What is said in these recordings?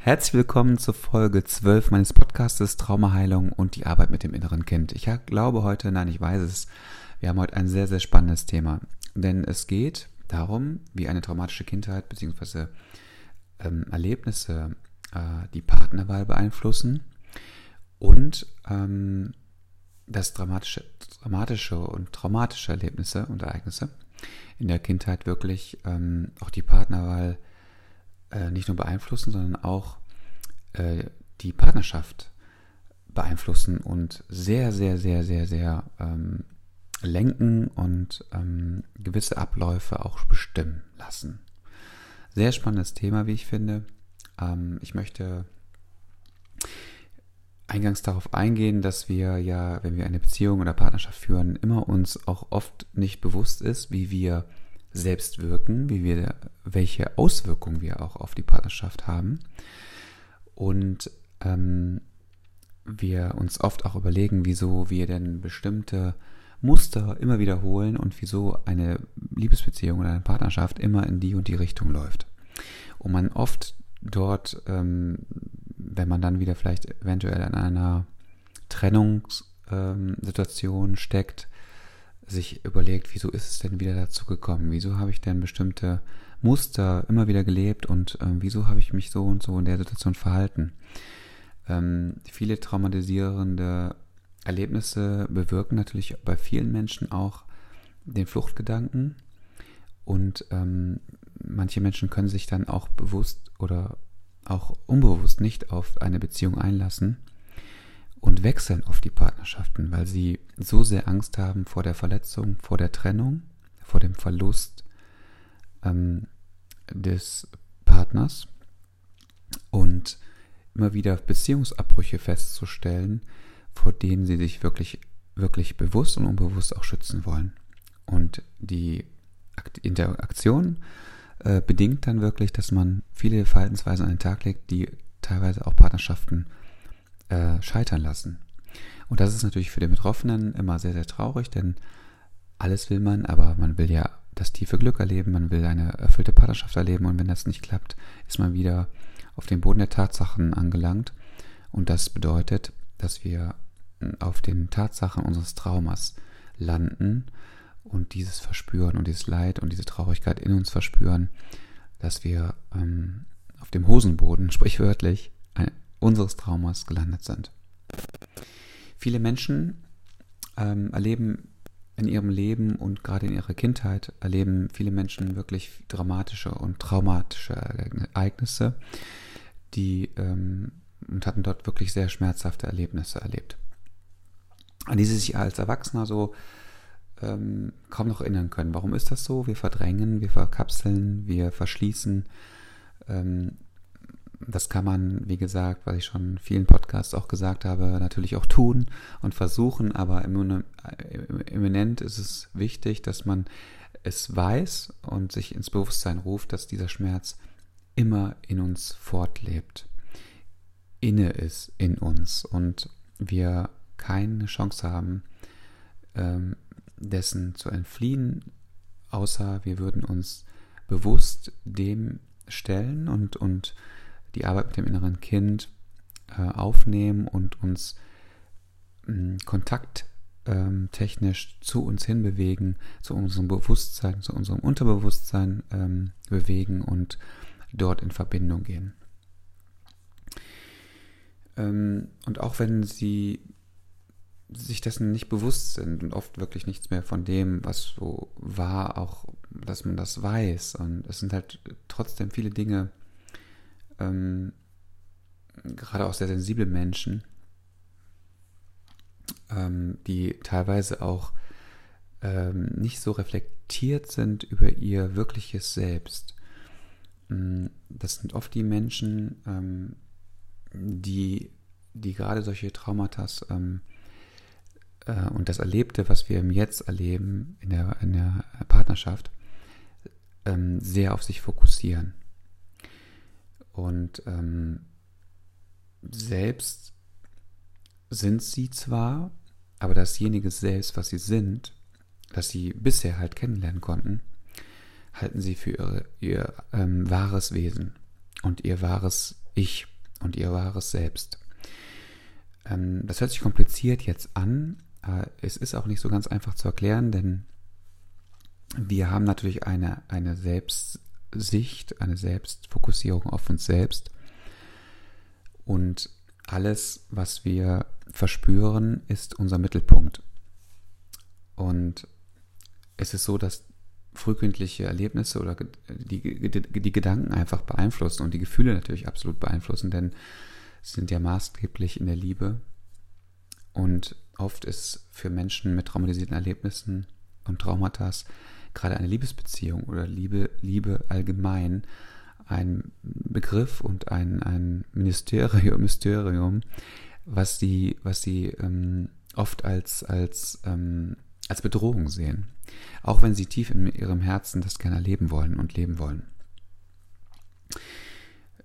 Herzlich willkommen zur Folge 12 meines Podcastes Traumaheilung und die Arbeit mit dem inneren Kind. Ich glaube heute, nein, ich weiß es, wir haben heute ein sehr, sehr spannendes Thema. Denn es geht darum, wie eine traumatische Kindheit bzw. Ähm, Erlebnisse äh, die Partnerwahl beeinflussen und ähm, dass dramatische, dramatische und traumatische Erlebnisse und Ereignisse in der Kindheit wirklich ähm, auch die Partnerwahl äh, nicht nur beeinflussen, sondern auch äh, die Partnerschaft beeinflussen und sehr, sehr, sehr, sehr, sehr ähm, lenken und ähm, gewisse Abläufe auch bestimmen lassen. Sehr spannendes Thema, wie ich finde. Ähm, ich möchte eingangs darauf eingehen, dass wir ja, wenn wir eine Beziehung oder Partnerschaft führen, immer uns auch oft nicht bewusst ist, wie wir selbst wirken, wie wir, welche Auswirkungen wir auch auf die Partnerschaft haben. Und ähm, wir uns oft auch überlegen, wieso wir denn bestimmte Muster immer wiederholen und wieso eine Liebesbeziehung oder eine Partnerschaft immer in die und die Richtung läuft. Und man oft dort, ähm, wenn man dann wieder vielleicht eventuell in einer Trennungssituation ähm, steckt, sich überlegt, wieso ist es denn wieder dazu gekommen? Wieso habe ich denn bestimmte Muster immer wieder gelebt und ähm, wieso habe ich mich so und so in der Situation verhalten? Ähm, viele traumatisierende Erlebnisse bewirken natürlich bei vielen Menschen auch den Fluchtgedanken und ähm, manche Menschen können sich dann auch bewusst oder auch unbewusst nicht auf eine Beziehung einlassen und wechseln auf die Partnerschaften, weil sie so sehr Angst haben vor der Verletzung, vor der Trennung, vor dem Verlust ähm, des Partners und immer wieder Beziehungsabbrüche festzustellen, vor denen sie sich wirklich, wirklich bewusst und unbewusst auch schützen wollen. Und die Interaktion äh, bedingt dann wirklich, dass man viele Verhaltensweisen an den Tag legt, die teilweise auch Partnerschaften äh, scheitern lassen. Und das ist natürlich für den Betroffenen immer sehr, sehr traurig, denn alles will man, aber man will ja das tiefe Glück erleben, man will eine erfüllte Partnerschaft erleben und wenn das nicht klappt, ist man wieder auf den Boden der Tatsachen angelangt. Und das bedeutet, dass wir auf den Tatsachen unseres Traumas landen und dieses verspüren und dieses Leid und diese Traurigkeit in uns verspüren, dass wir ähm, auf dem Hosenboden, sprichwörtlich, unseres Traumas gelandet sind. Viele Menschen ähm, erleben in ihrem Leben und gerade in ihrer Kindheit erleben viele Menschen wirklich dramatische und traumatische Ereignisse, die ähm, und hatten dort wirklich sehr schmerzhafte Erlebnisse erlebt, an die sie sich als Erwachsener so ähm, kaum noch erinnern können. Warum ist das so? Wir verdrängen, wir verkapseln, wir verschließen ähm, das kann man, wie gesagt, was ich schon in vielen Podcasts auch gesagt habe, natürlich auch tun und versuchen, aber immanent ist es wichtig, dass man es weiß und sich ins Bewusstsein ruft, dass dieser Schmerz immer in uns fortlebt, inne ist in uns und wir keine Chance haben, ähm, dessen zu entfliehen, außer wir würden uns bewusst dem stellen und, und die Arbeit mit dem inneren Kind äh, aufnehmen und uns mh, kontakttechnisch ähm, zu uns hinbewegen, zu unserem Bewusstsein, zu unserem Unterbewusstsein ähm, bewegen und dort in Verbindung gehen. Ähm, und auch wenn sie sich dessen nicht bewusst sind und oft wirklich nichts mehr von dem, was so war, auch, dass man das weiß. Und es sind halt trotzdem viele Dinge, ähm, gerade auch sehr sensible Menschen, ähm, die teilweise auch ähm, nicht so reflektiert sind über ihr wirkliches Selbst. Mm, das sind oft die Menschen, ähm, die, die gerade solche Traumata ähm, äh, und das Erlebte, was wir im Jetzt erleben, in der, in der Partnerschaft, ähm, sehr auf sich fokussieren. Und ähm, selbst sind sie zwar, aber dasjenige selbst, was sie sind, das sie bisher halt kennenlernen konnten, halten sie für ihre, ihr ähm, wahres Wesen und ihr wahres Ich und ihr wahres Selbst. Ähm, das hört sich kompliziert jetzt an. Äh, es ist auch nicht so ganz einfach zu erklären, denn wir haben natürlich eine, eine Selbstsicht, eine Selbstfokussierung auf uns selbst. Und alles, was wir verspüren, ist unser Mittelpunkt. Und es ist so, dass frühkindliche Erlebnisse oder die, die, die Gedanken einfach beeinflussen und die Gefühle natürlich absolut beeinflussen, denn sie sind ja maßgeblich in der Liebe. Und oft ist für Menschen mit traumatisierten Erlebnissen und Traumata gerade eine Liebesbeziehung oder Liebe, Liebe allgemein ein Begriff und ein, ein Ministerium, Mysterium, was sie, was sie ähm, oft als, als, ähm, als Bedrohung sehen. Auch wenn sie tief in ihrem Herzen das gerne erleben wollen und leben wollen.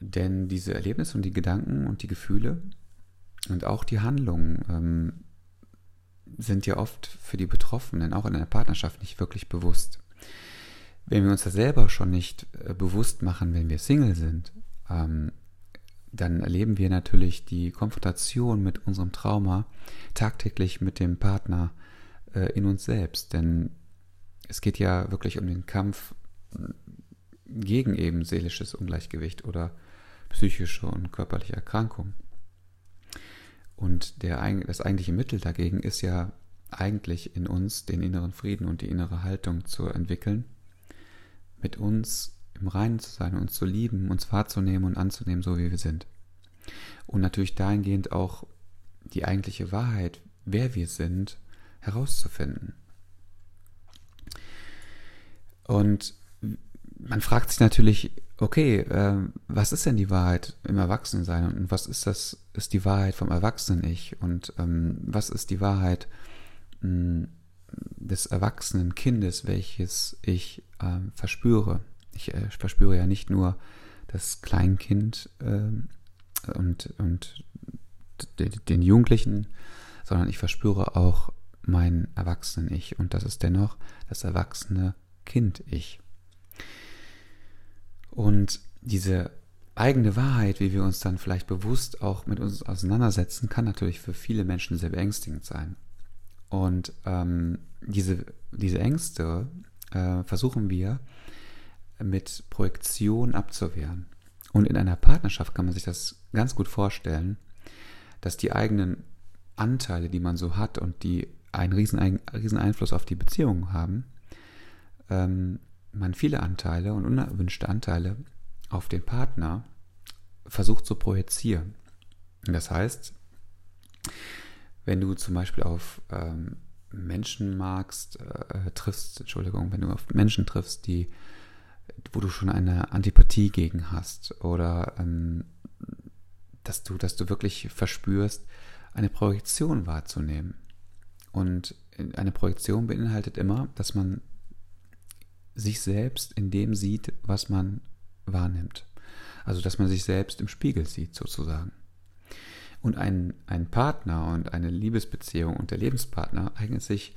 Denn diese Erlebnisse und die Gedanken und die Gefühle und auch die Handlungen ähm, sind ja oft für die Betroffenen auch in einer Partnerschaft nicht wirklich bewusst. Wenn wir uns das selber schon nicht äh, bewusst machen, wenn wir Single sind, ähm, dann erleben wir natürlich die Konfrontation mit unserem Trauma tagtäglich mit dem Partner äh, in uns selbst. Denn es geht ja wirklich um den Kampf gegen eben seelisches Ungleichgewicht oder psychische und körperliche Erkrankung. Und der, das eigentliche Mittel dagegen ist ja eigentlich in uns den inneren Frieden und die innere Haltung zu entwickeln, mit uns im Reinen zu sein, uns zu lieben, uns wahrzunehmen und anzunehmen, so wie wir sind. Und natürlich dahingehend auch die eigentliche Wahrheit, wer wir sind, herauszufinden. Und man fragt sich natürlich, okay, äh, was ist denn die Wahrheit im Erwachsenensein und was ist das, ist die Wahrheit vom Erwachsenen-Ich und ähm, was ist die Wahrheit mh, hm, des erwachsenen Kindes, welches ich äh, verspüre. Ich äh, verspüre ja nicht nur das Kleinkind äh, und, und den Jugendlichen, sondern ich verspüre auch mein Erwachsenen-Ich und das ist dennoch das erwachsene Kind-Ich. Und diese eigene Wahrheit, wie wir uns dann vielleicht bewusst auch mit uns auseinandersetzen, kann natürlich für viele Menschen sehr beängstigend sein. Und ähm, diese, diese Ängste äh, versuchen wir mit Projektion abzuwehren. Und in einer Partnerschaft kann man sich das ganz gut vorstellen, dass die eigenen Anteile, die man so hat und die einen riesen, riesen Einfluss auf die Beziehung haben, ähm, man viele Anteile und unerwünschte Anteile auf den Partner versucht zu projizieren. Das heißt, wenn du zum Beispiel auf ähm, Menschen magst, äh, triffst, Entschuldigung, wenn du auf Menschen triffst, die, wo du schon eine Antipathie gegen hast oder ähm, dass du, dass du wirklich verspürst, eine Projektion wahrzunehmen. Und eine Projektion beinhaltet immer, dass man sich selbst in dem sieht, was man wahrnimmt. Also dass man sich selbst im Spiegel sieht, sozusagen. Und ein, ein Partner und eine Liebesbeziehung und der Lebenspartner eignet sich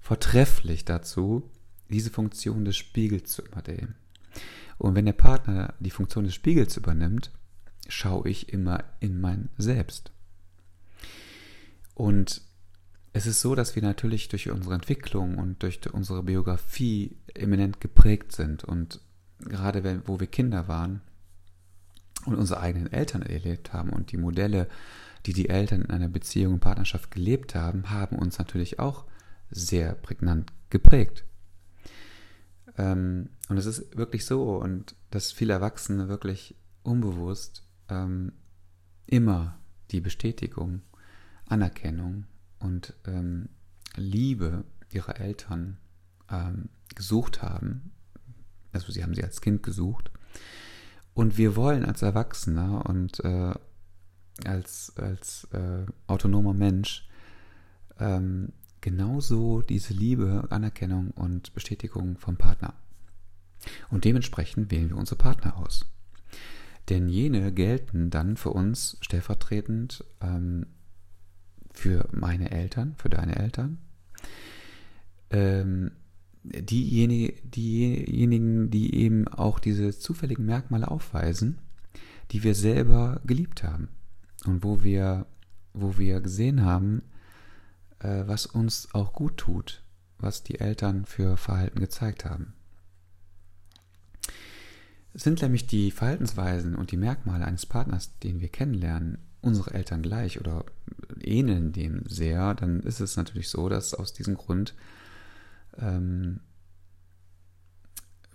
vortrefflich dazu, diese Funktion des Spiegels zu übernehmen. Und wenn der Partner die Funktion des Spiegels übernimmt, schaue ich immer in mein Selbst. Und es ist so, dass wir natürlich durch unsere Entwicklung und durch unsere Biografie eminent geprägt sind. Und gerade wenn, wo wir Kinder waren und unsere eigenen Eltern erlebt haben und die Modelle, die die Eltern in einer Beziehung und Partnerschaft gelebt haben, haben uns natürlich auch sehr prägnant geprägt. Ähm, und es ist wirklich so, und dass viele Erwachsene wirklich unbewusst ähm, immer die Bestätigung, Anerkennung und ähm, Liebe ihrer Eltern ähm, gesucht haben. Also sie haben sie als Kind gesucht. Und wir wollen als Erwachsener und äh, als, als äh, autonomer Mensch ähm, genauso diese Liebe, Anerkennung und Bestätigung vom Partner. Und dementsprechend wählen wir unsere Partner aus. Denn jene gelten dann für uns stellvertretend ähm, für meine Eltern, für deine Eltern. Ähm, diejenigen, diejenigen, die eben auch diese zufälligen Merkmale aufweisen, die wir selber geliebt haben und wo wir, wo wir gesehen haben, äh, was uns auch gut tut, was die Eltern für Verhalten gezeigt haben. Sind nämlich die Verhaltensweisen und die Merkmale eines Partners, den wir kennenlernen, unsere Eltern gleich oder ähneln dem sehr, dann ist es natürlich so, dass aus diesem Grund ähm,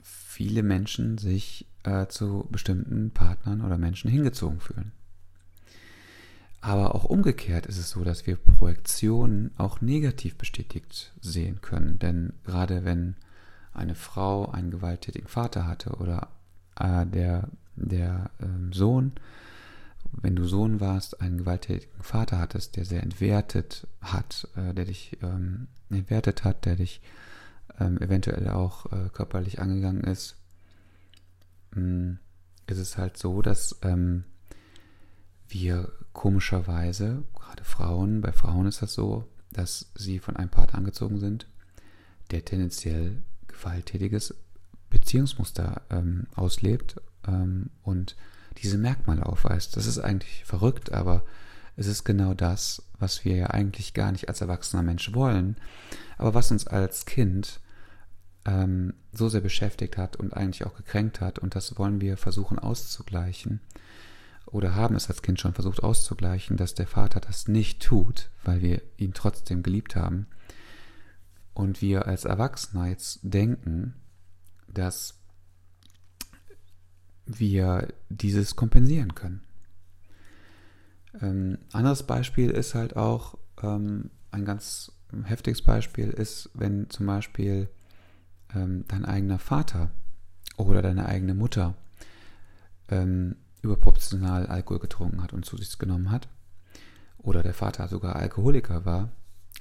viele Menschen sich äh, zu bestimmten Partnern oder Menschen hingezogen fühlen. Aber auch umgekehrt ist es so, dass wir Projektionen auch negativ bestätigt sehen können. Denn gerade wenn eine Frau einen gewalttätigen Vater hatte oder äh, der, der äh, Sohn, wenn du Sohn warst, einen gewalttätigen Vater hattest, der sehr entwertet hat, äh, der dich ähm, entwertet hat, der dich ähm, eventuell auch äh, körperlich angegangen ist, mh, hm, ist es halt so, dass ähm, wir komischerweise, gerade Frauen, bei Frauen ist das so, dass sie von einem Partner angezogen sind, der tendenziell gewalttätiges Beziehungsmuster ähm, auslebt ähm, und diese Merkmale aufweist. Das ist eigentlich verrückt, aber es ist genau das, was wir ja eigentlich gar nicht als erwachsener Mensch wollen, aber was uns als Kind ähm, so sehr beschäftigt hat und eigentlich auch gekränkt hat. Und das wollen wir versuchen auszugleichen. Oder haben es als Kind schon versucht auszugleichen, dass der Vater das nicht tut, weil wir ihn trotzdem geliebt haben. Und wir als Erwachsener jetzt denken, dass wir dieses kompensieren können. Ähm, anderes Beispiel ist halt auch, ähm, ein ganz heftiges Beispiel ist, wenn zum Beispiel ähm, dein eigener Vater oder deine eigene Mutter ähm, überproportional Alkohol getrunken hat und zu sich genommen hat, oder der Vater sogar Alkoholiker war,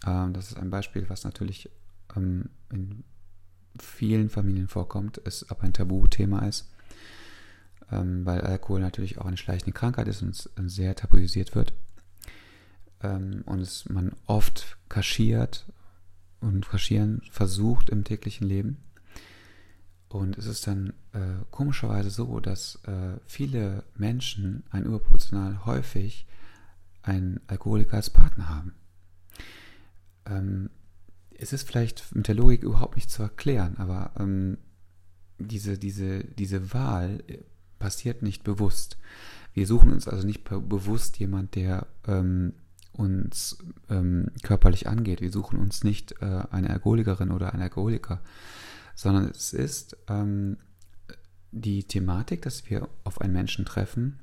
ähm, das ist ein Beispiel, was natürlich ähm, in vielen Familien vorkommt, es aber ein Tabuthema ist, ähm, weil Alkohol natürlich auch eine schleichende Krankheit ist und sehr tabuisiert wird ähm, und es man oft kaschiert und kaschieren versucht im täglichen Leben. Und es ist dann äh, komischerweise so, dass äh, viele Menschen ein überproportional häufig einen Alkoholiker als Partner haben. Ähm, es ist vielleicht mit der Logik überhaupt nicht zu erklären, aber ähm, diese, diese, diese Wahl äh, passiert nicht bewusst. Wir suchen uns also nicht bewusst jemand, der ähm, uns ähm, körperlich angeht. Wir suchen uns nicht äh, eine Alkoholikerin oder einen Alkoholiker, sondern es ist ähm, die Thematik, dass wir auf einen Menschen treffen,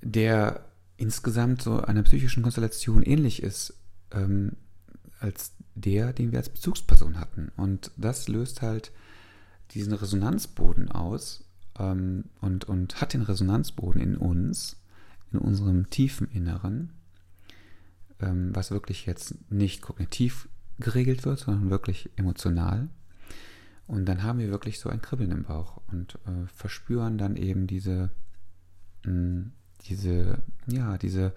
der insgesamt so einer psychischen Konstellation ähnlich ist ähm, als der, den wir als Bezugsperson hatten. Und das löst halt diesen Resonanzboden aus ähm, und, und hat den Resonanzboden in uns in unserem tiefen Inneren, ähm, was wirklich jetzt nicht kognitiv geregelt wird, sondern wirklich emotional. Und dann haben wir wirklich so ein Kribbeln im Bauch und äh, verspüren dann eben diese, mh, hm, diese, ja, diese,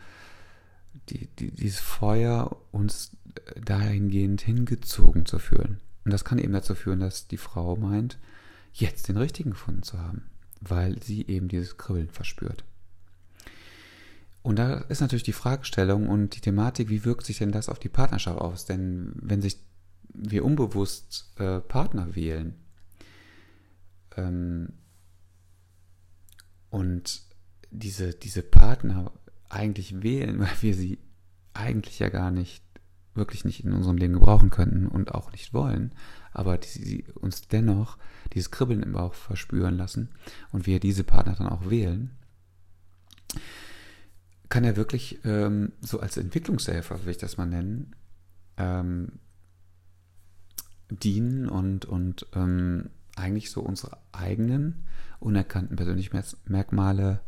die, die, dieses Feuer uns dahingehend hingezogen zu fühlen. Und das kann eben dazu führen, dass die Frau meint, jetzt den richtigen gefunden zu haben, weil sie eben dieses Kribbeln verspürt. Und da ist natürlich die Fragestellung und die Thematik, wie wirkt sich denn das auf die Partnerschaft aus? Denn wenn sich wir unbewusst äh, Partner wählen ähm, und diese, diese Partner eigentlich wählen, weil wir sie eigentlich ja gar nicht, wirklich nicht in unserem Leben gebrauchen könnten und auch nicht wollen, aber die, sie uns dennoch dieses Kribbeln im Bauch verspüren lassen und wir diese Partner dann auch wählen, kann er wirklich ähm, so als Entwicklungshelfer, will ich das mal nennen, ähm, dienen und, und ähm, eigentlich so unsere eigenen unerkannten Persönlichkeitsmerkmale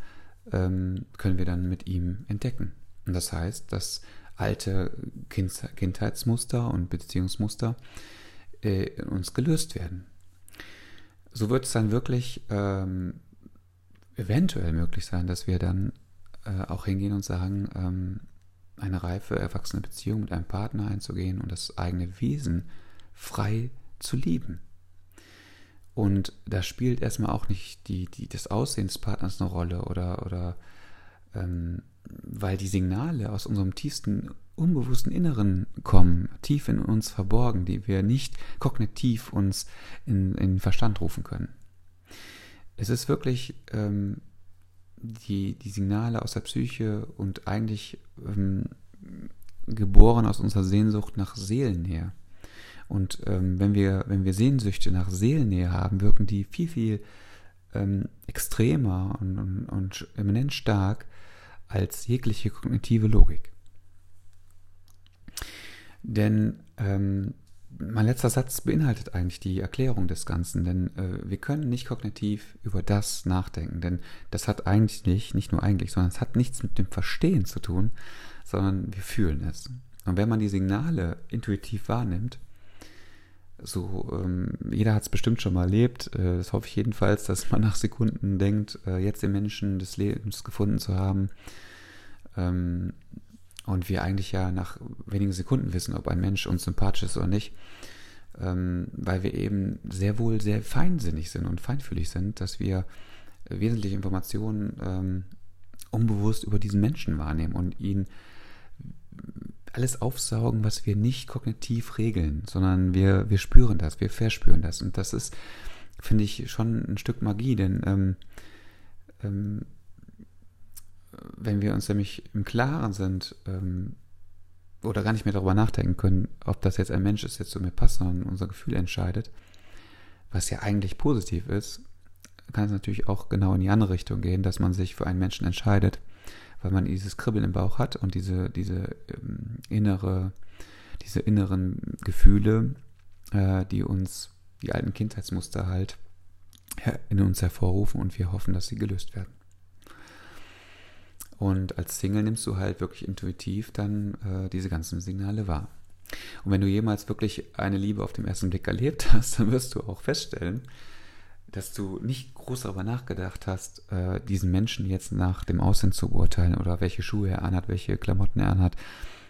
ähm, können wir dann mit ihm entdecken. Und das heißt, dass alte kind Kindheitsmuster und Beziehungsmuster äh, in uns gelöst werden. So wird es dann wirklich ähm, eventuell möglich sein, dass wir dann äh, auch hingehen und sagen, ähm, eine reife, erwachsene Beziehung mit einem Partner einzugehen und das eigene Wesen frei zu lieben. Und da spielt erstmal auch nicht die, die, das Aussehen des Partners eine Rolle oder, oder ähm, weil die Signale aus unserem tiefsten unbewussten Inneren kommen, tief in uns verborgen, die wir nicht kognitiv uns in, in Verstand rufen können. Es ist wirklich ähm, die, die Signale aus der Psyche und eigentlich ähm, geboren aus unserer Sehnsucht nach Seelennähe. Und ähm, wenn, wir, wenn wir Sehnsüchte nach Seelennähe haben, wirken die viel, viel ähm, extremer und, und, und eminent stark als jegliche kognitive Logik. Denn ähm, mein letzter Satz beinhaltet eigentlich die Erklärung des Ganzen, denn äh, wir können nicht kognitiv über das nachdenken, denn das hat eigentlich nicht, nicht nur eigentlich, sondern es hat nichts mit dem Verstehen zu tun, sondern wir fühlen es. Und wenn man die Signale intuitiv wahrnimmt, so, ähm, jeder hat es bestimmt schon mal erlebt, äh, das hoffe ich jedenfalls, dass man nach Sekunden denkt, äh, jetzt den Menschen des Lebens gefunden zu haben. Ähm, und wir eigentlich ja nach wenigen Sekunden wissen, ob ein Mensch uns sympathisch ist oder nicht, ähm, weil wir eben sehr wohl sehr feinsinnig sind und feinfühlig sind, dass wir wesentliche Informationen ähm, unbewusst über diesen Menschen wahrnehmen und ihn alles aufsaugen, was wir nicht kognitiv regeln, sondern wir, wir spüren das, wir verspüren das. Und das ist, finde ich, schon ein Stück Magie, denn ähm, ähm, wenn wir uns nämlich im Klaren sind ähm, oder gar nicht mehr darüber nachdenken können, ob das jetzt ein Mensch ist, der zu mir passt, sondern unser Gefühl entscheidet, was ja eigentlich positiv ist, kann es natürlich auch genau in die andere Richtung gehen, dass man sich für einen Menschen entscheidet, weil man dieses Kribbeln im Bauch hat und diese, diese ähm, innere, diese inneren Gefühle, äh, die uns, die alten Kindheitsmuster halt in uns hervorrufen und wir hoffen, dass sie gelöst werden. Und als Single nimmst du halt wirklich intuitiv dann äh, diese ganzen Signale wahr. Und wenn du jemals wirklich eine Liebe auf dem ersten Blick erlebt hast, dann wirst du auch feststellen, dass du nicht groß darüber nachgedacht hast, äh, diesen Menschen jetzt nach dem Aussehen zu beurteilen oder welche Schuhe er anhat, welche Klamotten er anhat,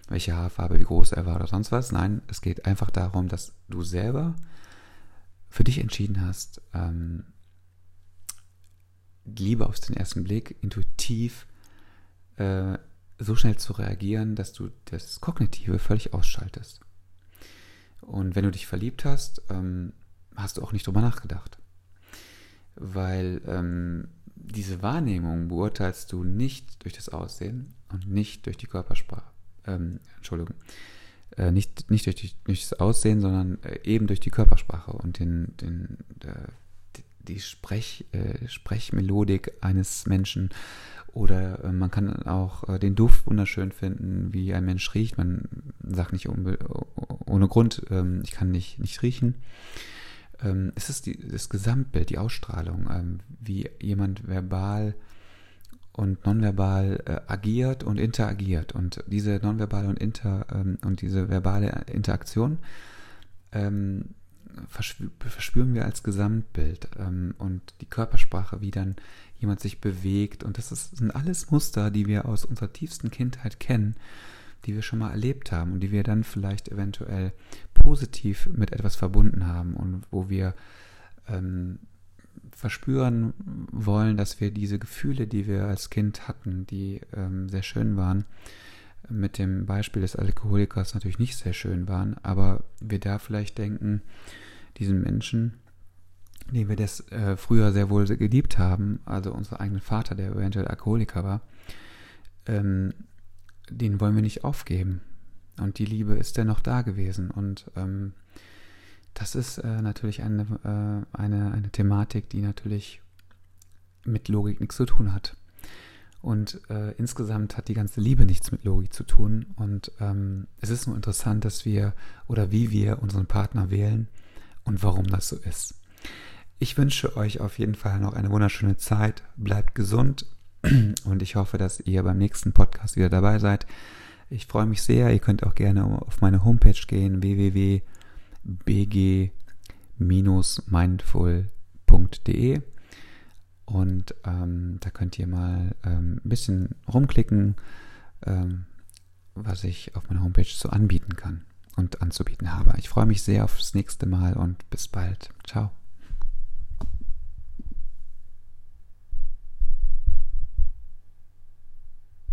welche Haarfarbe, wie groß er war oder sonst was. Nein, es geht einfach darum, dass du selber für dich entschieden hast, ähm, Liebe auf den ersten Blick intuitiv äh, so schnell zu reagieren, dass du das Kognitive völlig ausschaltest. Und wenn du dich verliebt hast, ähm, hast du auch nicht drüber nachgedacht. Weil ähm, diese Wahrnehmung beurteilst du nicht durch das Aussehen und nicht durch die Körpersprache. Ähm, Entschuldigung. Äh, nicht, nicht durch, die, durch, das Aussehen, sondern äh, eben durch die Körpersprache und den, den, der, die Sprech, äh, Sprechmelodik eines Menschen oder äh, man kann auch äh, den Duft wunderschön finden, wie ein Mensch riecht. Man sagt nicht ohne Grund, ähm, ich kann nicht, nicht riechen. Ähm, es ist die, das Gesamtbild, die Ausstrahlung, ähm, wie jemand verbal und nonverbal äh, agiert und interagiert. Und diese nonverbale und, inter, und diese verbale Interaktion verspüren wir als Gesamtbild und die Körpersprache, wie dann jemand sich bewegt. Und das ist, sind alles Muster, die wir aus unserer tiefsten Kindheit kennen, die wir schon mal erlebt haben und die wir dann vielleicht eventuell positiv mit etwas verbunden haben und wo wir ähm, verspüren wollen, dass wir diese Gefühle, die wir als Kind hatten, die ähm, sehr schön waren, mit dem Beispiel des Alkoholikers natürlich nicht sehr schön waren, aber wir da vielleicht denken, diesen Menschen den wir das äh, früher sehr wohl geliebt haben, also unser eigenen Vater, der eventuell Alkoholiker war, ähm, den wollen wir nicht aufgeben. Und die Liebe ist dennoch da gewesen. Und ähm, das ist äh, natürlich eine, äh, eine, eine Thematik, die natürlich mit Logik nichts zu tun hat. Und äh, insgesamt hat die ganze Liebe nichts mit Logik zu tun. Und ähm, es ist nur interessant, dass wir oder wie wir unseren Partner wählen und warum das so ist. Ich wünsche euch auf jeden Fall noch eine wunderschöne Zeit. Bleibt gesund und ich hoffe, dass ihr beim nächsten Podcast wieder dabei seid. Ich freue mich sehr. Ihr könnt auch gerne auf meine Homepage gehen www.bg-mindful.de und ähm, da könnt ihr mal ähm, ein bisschen rumklicken, ähm, was ich auf meiner Homepage so anbieten kann und anzubieten habe. Ich freue mich sehr aufs nächste Mal und bis bald. Ciao.